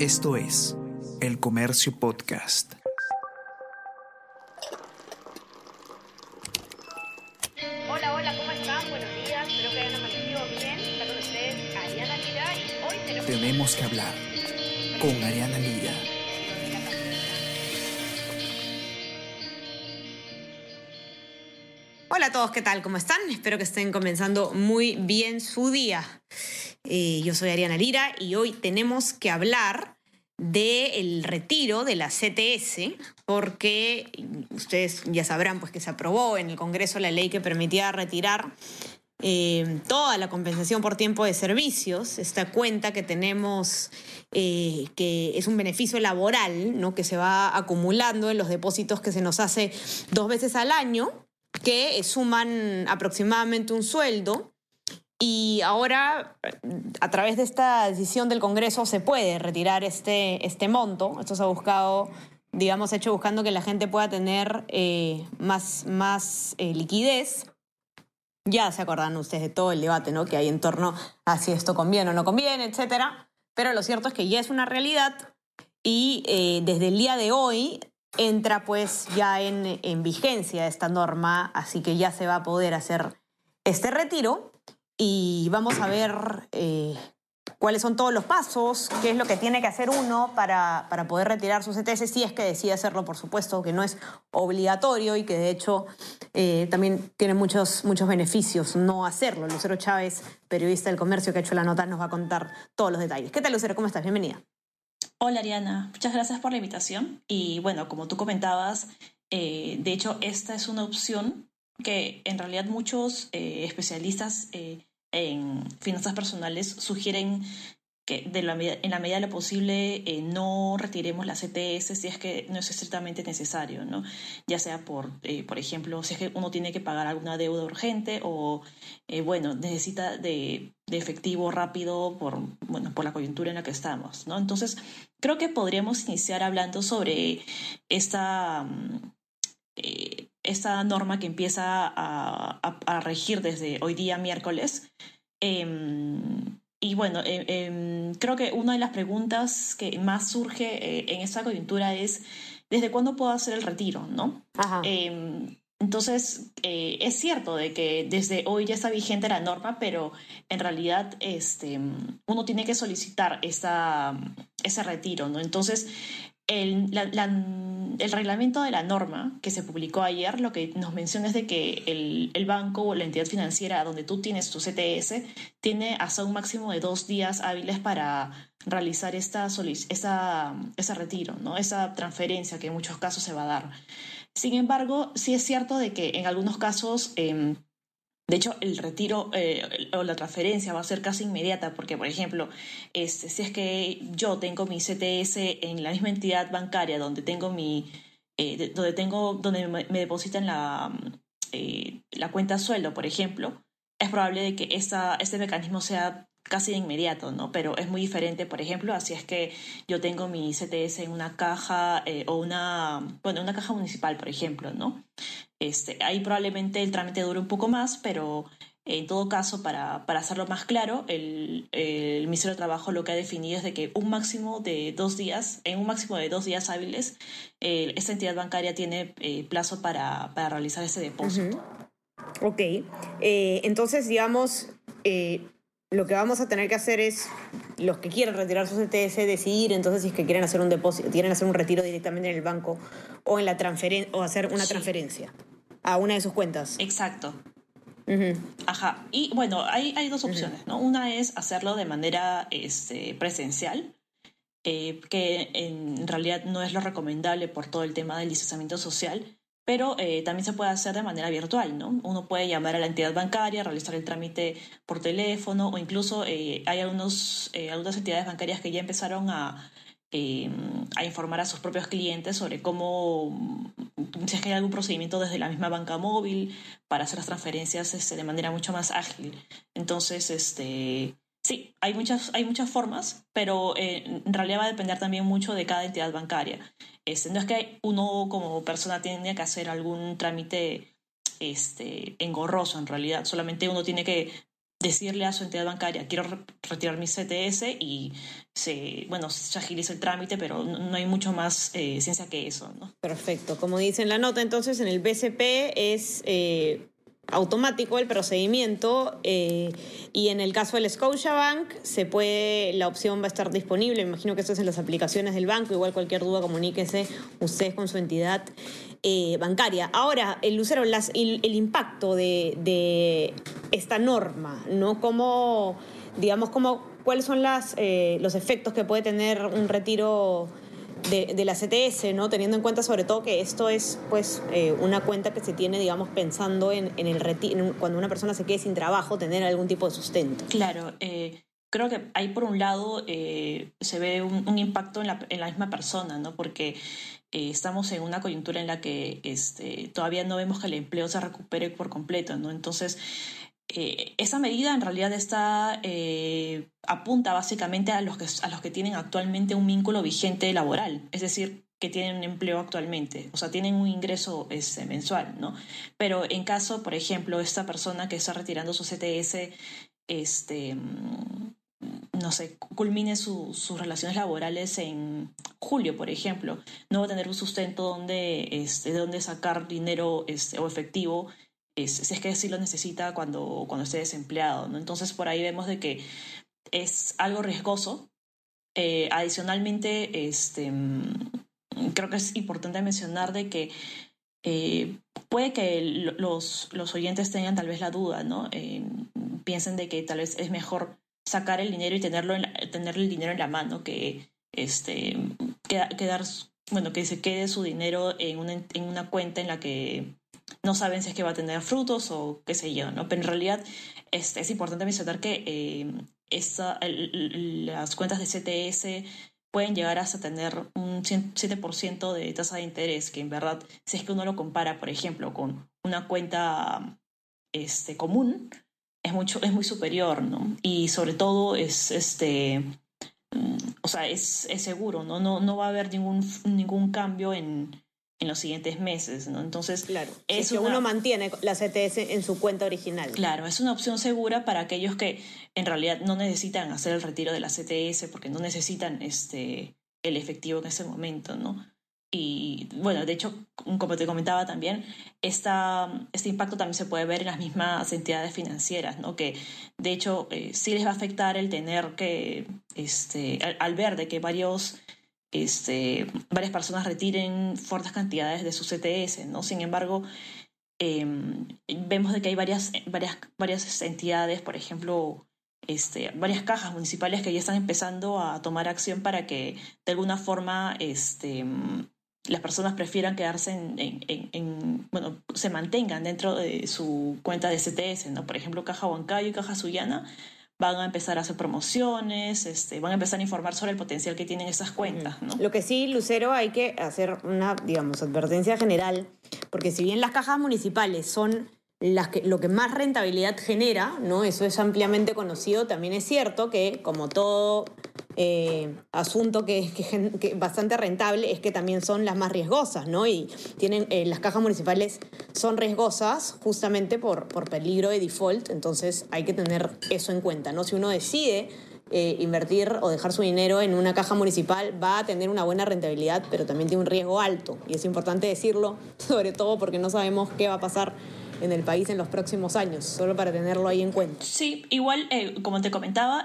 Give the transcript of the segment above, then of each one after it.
Esto es El Comercio Podcast. Hola, hola, ¿cómo están? Buenos días, espero que hayan amanecido bien. Está con ustedes Ariana Lira y hoy tenemos... Tenemos que hablar con Ariana Lira. Hola a todos, ¿qué tal? ¿Cómo están? Espero que estén comenzando muy bien su día. Eh, yo soy Ariana Lira y hoy tenemos que hablar del retiro de la CTS, porque ustedes ya sabrán pues, que se aprobó en el Congreso la ley que permitía retirar eh, toda la compensación por tiempo de servicios, esta cuenta que tenemos, eh, que es un beneficio laboral, ¿no? que se va acumulando en los depósitos que se nos hace dos veces al año, que suman aproximadamente un sueldo. Y ahora, a través de esta decisión del Congreso, se puede retirar este, este monto. Esto se ha buscado, digamos, hecho buscando que la gente pueda tener eh, más, más eh, liquidez. Ya se acordan ustedes de todo el debate ¿no? que hay en torno a si esto conviene o no conviene, etcétera. Pero lo cierto es que ya es una realidad y eh, desde el día de hoy entra pues ya en, en vigencia esta norma, así que ya se va a poder hacer este retiro y vamos a ver eh, cuáles son todos los pasos, qué es lo que tiene que hacer uno para, para poder retirar su CTS, si es que decide hacerlo, por supuesto, que no es obligatorio y que de hecho eh, también tiene muchos, muchos beneficios no hacerlo. Lucero Chávez, periodista del comercio que ha hecho la nota, nos va a contar todos los detalles. ¿Qué tal, Lucero? ¿Cómo estás? Bienvenida. Hola Ariana, muchas gracias por la invitación. Y bueno, como tú comentabas, eh, de hecho esta es una opción que en realidad muchos especialistas en finanzas personales sugieren que de la, en la medida de lo posible eh, no retiremos la CTS si es que no es estrictamente necesario, ¿no? Ya sea por, eh, por ejemplo, si es que uno tiene que pagar alguna deuda urgente o, eh, bueno, necesita de, efectivo rápido por, bueno, por la coyuntura en la que estamos, ¿no? Entonces, creo que podríamos iniciar hablando sobre esta... Eh, esta norma que empieza a, a, a, regir desde hoy día miércoles. Eh, y bueno, eh, eh, creo que una de las preguntas que más surge eh, en esta coyuntura es, ¿desde cuándo puedo hacer el retiro? ¿no? Em, entonces, eh, es cierto de que desde hoy ya está vigente la norma, pero en realidad este, uno tiene que solicitar esa, ese retiro. ¿no? Entonces, el, el, reglamento de la norma que se publicó ayer lo que nos menciona es de que el, el, banco o la entidad financiera donde tú tienes tu CTS tiene hasta un máximo de dos días hábiles para realizar esta, esa, ese retiro, ¿no? esa transferencia que en muchos casos se va a dar. Sin embargo, sí es cierto de que en algunos casos... Eh, de hecho, el retiro eh, o la transferencia va a ser casi inmediata porque, por ejemplo, este, si es que yo tengo mi CTS en la misma entidad bancaria donde tengo mi, eh, donde tengo, donde me, me depositan la, eh, la cuenta sueldo, por ejemplo, es probable de que este mecanismo sea casi de inmediato, ¿no? Pero es muy diferente, por ejemplo, así es que yo tengo mi CTS en una caja o una, bueno, una caja municipal, por ejemplo, ¿no? Este, ahí probablemente el trámite dure un poco más, pero en todo caso, para, para hacerlo más claro, el, el, Ministerio de Trabajo lo que ha definido es de que un máximo de dos días, en un máximo de dos días hábiles, eh, esta entidad bancaria tiene eh, plazo para, para, realizar ese depósito. Uh -huh. Ok, eh, entonces digamos, lo que vamos a tener que hacer es los que quieren retirar su CTS decidir entonces si es que quieren hacer un depósito, quieren hacer un retiro directamente en el banco o en la transferencia o hacer una sí. transferencia a una de sus cuentas. Exacto. Uh -huh. Ajá. Y bueno, hay, hay dos opciones, uh -huh. ¿no? Una es hacerlo de manera este, presencial, eh, que en realidad no es lo recomendable por todo el tema del distanciamiento social, pero eh, también se puede hacer de manera virtual, ¿no? Uno puede llamar a la entidad bancaria, realizar el trámite por teléfono o incluso eh, hay algunos, algunas entidades bancarias que ya empezaron a, eh, a, informar a sus propios clientes sobre cómo, si es que hay algún procedimiento desde la misma banca móvil para hacer las transferencias este, de manera mucho más ágil. Entonces, este, sí, hay muchas, hay muchas formas, pero en realidad va a depender también mucho de cada entidad bancaria. Este, no es que uno como persona tiene que hacer algún trámite este, engorroso en realidad, solamente uno tiene que decirle a su entidad bancaria, quiero retirar mi CTS y se, bueno, se agiliza el trámite, pero no, hay mucho más eh, ciencia que eso. ¿no? Perfecto. Como dice en la nota, entonces en el BCP es eh, automático el procedimiento eh, y en el caso del Scotiabank se puede, la opción va a estar disponible, me imagino que esto es en las aplicaciones del banco, igual cualquier duda comuníquese ustedes con su entidad eh, bancaria. Ahora, el Lucero, el, el, impacto de, esta norma, ¿no? ¿Cómo, digamos, cómo, cuáles son las, eh, los efectos que puede tener un retiro de, la CTS, ¿no? Teniendo en cuenta sobre todo que esto es pues eh, una cuenta que se tiene, digamos, pensando en, en el retiro, cuando una persona se quede sin trabajo, tener algún tipo de sustento. Claro, creo que ahí por un lado se ve un, impacto en la, misma persona, ¿no? Porque eh, estamos en una coyuntura en la que este, todavía no vemos que el empleo se recupere por completo, ¿no? Entonces, eh, esa medida en realidad está, eh, apunta básicamente a los, que, a los que tienen actualmente un vínculo vigente laboral, es decir, que tienen un empleo actualmente, o sea, tienen un ingreso este, mensual, ¿no? Pero en caso, por ejemplo, esta persona que está retirando su CTS, este, no sé, culmine sus relaciones laborales en julio, por ejemplo, no va a tener un sustento donde, este, de donde sacar dinero este, o efectivo, es, si es que sí lo necesita cuando, cuando esté desempleado. ¿no? Entonces, por ahí vemos de que es algo riesgoso. Eh, adicionalmente, este, creo que es importante mencionar de que eh, puede que los, los oyentes tengan tal vez la duda, ¿no? Eh, piensen de que tal vez es mejor sacar el dinero y tenerlo en tener el dinero en la mano que este quedar bueno que se quede su dinero en una, en una cuenta en la que no saben si es que va a tener frutos o qué sé yo no pero en realidad este, es importante mencionar que eh, las cuentas de CTS pueden llegar hasta tener un 7% de tasa de interés, que en verdad, si es que uno lo compara, por ejemplo, con una cuenta este, común, es mucho, es muy superior, ¿no? Y sobre todo es este mm, o sea, es, es seguro, ¿no? ¿no? No va a haber ningún, ningún cambio en, en los siguientes meses, ¿no? Entonces, claro, es que uno mantiene la CTS en su cuenta original. Claro, es una opción segura para aquellos que en realidad no necesitan hacer el retiro de la CTS porque no necesitan este el efectivo en ese momento, ¿no? Y bueno, de hecho, como te comentaba también, esta, este impacto también se puede ver en las mismas entidades financieras, ¿no? que de hecho eh, sí les va a afectar el tener que, este, al, ver de que varios, este, varias personas retiren fuertes cantidades de su CTS. ¿no? Sin embargo, em, vemos de que hay varias, varias, varias entidades, por ejemplo, este, varias cajas municipales que ya están empezando a tomar acción para que de alguna forma este, las personas prefieran quedarse en, bueno, se mantengan dentro de su cuenta de CTS, ¿no? Por ejemplo, Caja Huancayo y Caja Suyana van a empezar a hacer promociones, este, van a empezar a informar sobre el potencial que tienen esas cuentas, ¿no? Lo que sí, Lucero, hay que hacer una, digamos, advertencia general, porque si bien las cajas municipales son las que, lo que más rentabilidad genera, ¿no? Eso es ampliamente conocido, también es cierto que, como todo eh, asunto que es bastante rentable es que también son las más riesgosas, ¿no? Y tienen, eh, las cajas municipales son riesgosas justamente por, por peligro de default, entonces hay que tener eso en cuenta, ¿no? Si uno decide eh, invertir o dejar su dinero en una caja municipal va a tener una buena rentabilidad, pero también tiene un riesgo alto. Y es importante decirlo, sobre todo porque no sabemos qué va a pasar en el país en los próximos años, solo para tenerlo ahí en cuenta. Sí, igual, como te comentaba,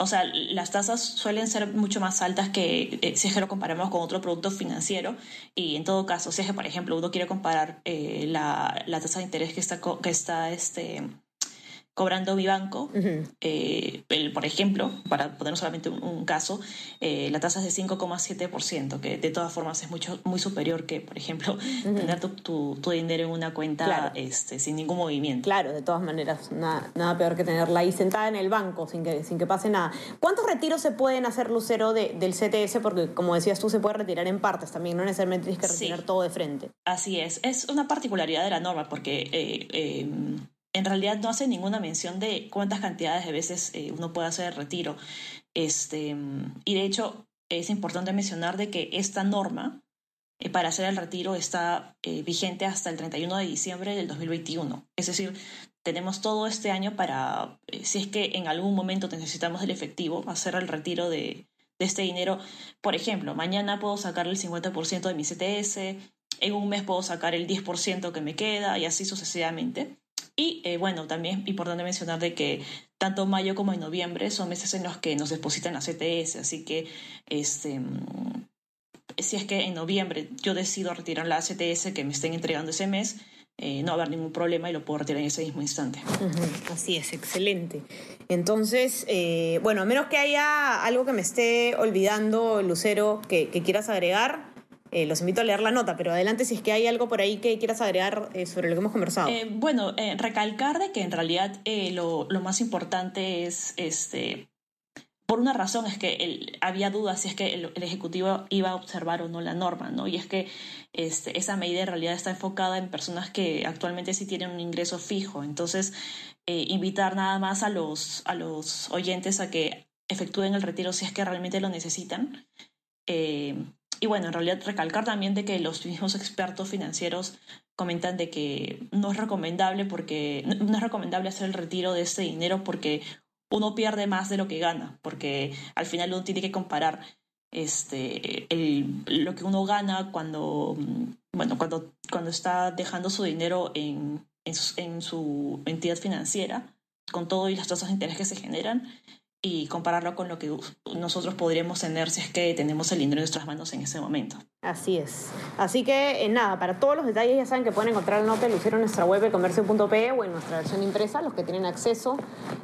o sea, las tasas suelen ser mucho más altas que eh, si es que lo comparamos con otro producto financiero. Y en todo caso, si es que, por ejemplo, uno quiere comparar eh, la, la, tasa de interés que está, que está este, cobrando mi banco, eh, por ejemplo, para poner solamente un, caso, eh, la tasa es de 5,7%, que de todas formas es mucho, muy superior que, por ejemplo, tener tu, tu, dinero en una cuenta este, sin ningún movimiento. Claro, de todas maneras, nada, nada, peor que tenerla ahí sentada en el banco sin que, sin que pase nada. ¿Cuántos retiros se pueden hacer, Lucero, de, del CTS? Porque, como decías tú, se puede retirar en partes también, no necesariamente tienes que retirar todo de frente. Así es, es una particularidad de la norma, porque... Eh, em, en realidad no hace ninguna mención de cuántas cantidades de veces eh, uno puede hacer el retiro. Este, y de hecho, es importante mencionar de que esta norma eh, para hacer el retiro está eh, vigente hasta el 31 de diciembre del 2021. Es decir, tenemos todo este año para, si es que en algún momento necesitamos el efectivo, hacer el retiro de, de este dinero. Por ejemplo, mañana puedo sacar el 50% de mi CTS, en un mes puedo sacar el 10% que me queda y así sucesivamente. Y eh, bueno, también es importante mencionar de que tanto mayo como en noviembre son meses en los que nos depositan la CTS, así que este, mm, si es que en noviembre yo decido retirar la CTS que me estén entregando ese mes, eh, no va a haber ningún problema y lo puedo retirar en ese mismo instante. Así es, excelente. Entonces, eh, bueno, a menos que haya algo que me esté olvidando, Lucero, que, quieras agregar, eh, los invito a leer la nota, pero adelante si es que hay algo por ahí que quieras agregar sobre lo que hemos conversado. bueno, recalcar de que en realidad lo, lo, más importante es este, por una razón es que había dudas si es que el, Ejecutivo iba a observar o no la norma, ¿no? Y es que este, esa medida en realidad está enfocada en personas que actualmente sí tienen un ingreso fijo. Entonces, eh, invitar nada más a los, a los oyentes a que efectúen el retiro si es que realmente lo necesitan. Eh, y bueno, en realidad recalcar también de que los mismos expertos financieros comentan de que no es recomendable porque no es recomendable hacer el retiro de ese dinero porque uno pierde más de lo que gana, porque al final uno tiene que comparar este, el, lo que uno gana cuando, bueno, cuando, cuando está dejando su dinero en, en, su, en su entidad financiera, con todo y las tasas de interés que se generan, y compararlo con lo que nosotros podríamos tener si es que tenemos el dinero en nuestras manos en ese momento. Así es. Así que eh, nada, para todos los detalles ya saben que pueden encontrar la nota de Lucero en nuestra web comercio.pe o en nuestra versión impresa, los que tienen acceso.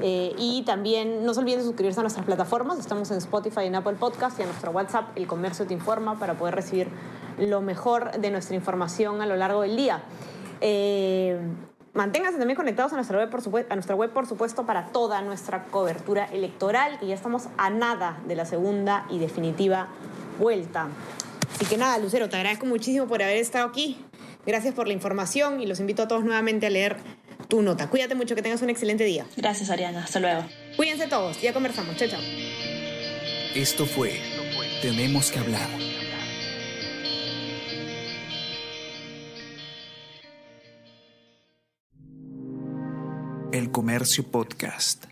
Eh, y también no se olviden de suscribirse a nuestras plataformas. Estamos en Spotify en Apple Podcast y a nuestro WhatsApp, El Comercio Te Informa, para poder recibir lo mejor de nuestra información a lo largo del día. Eh, Manténganse también conectados a nuestra, web, por supuesto, a nuestra web, por supuesto, para toda nuestra cobertura electoral, que ya estamos a nada de la segunda y definitiva vuelta. Así que nada, Lucero, te agradezco muchísimo por haber estado aquí. Gracias por la información y los invito a todos nuevamente a leer tu nota. Cuídate mucho, que tengas un excelente día. Gracias, Ariana. Hasta luego. Cuídense todos, ya conversamos. Chao, chao. Esto fue Tenemos que hablar Comercio Podcast.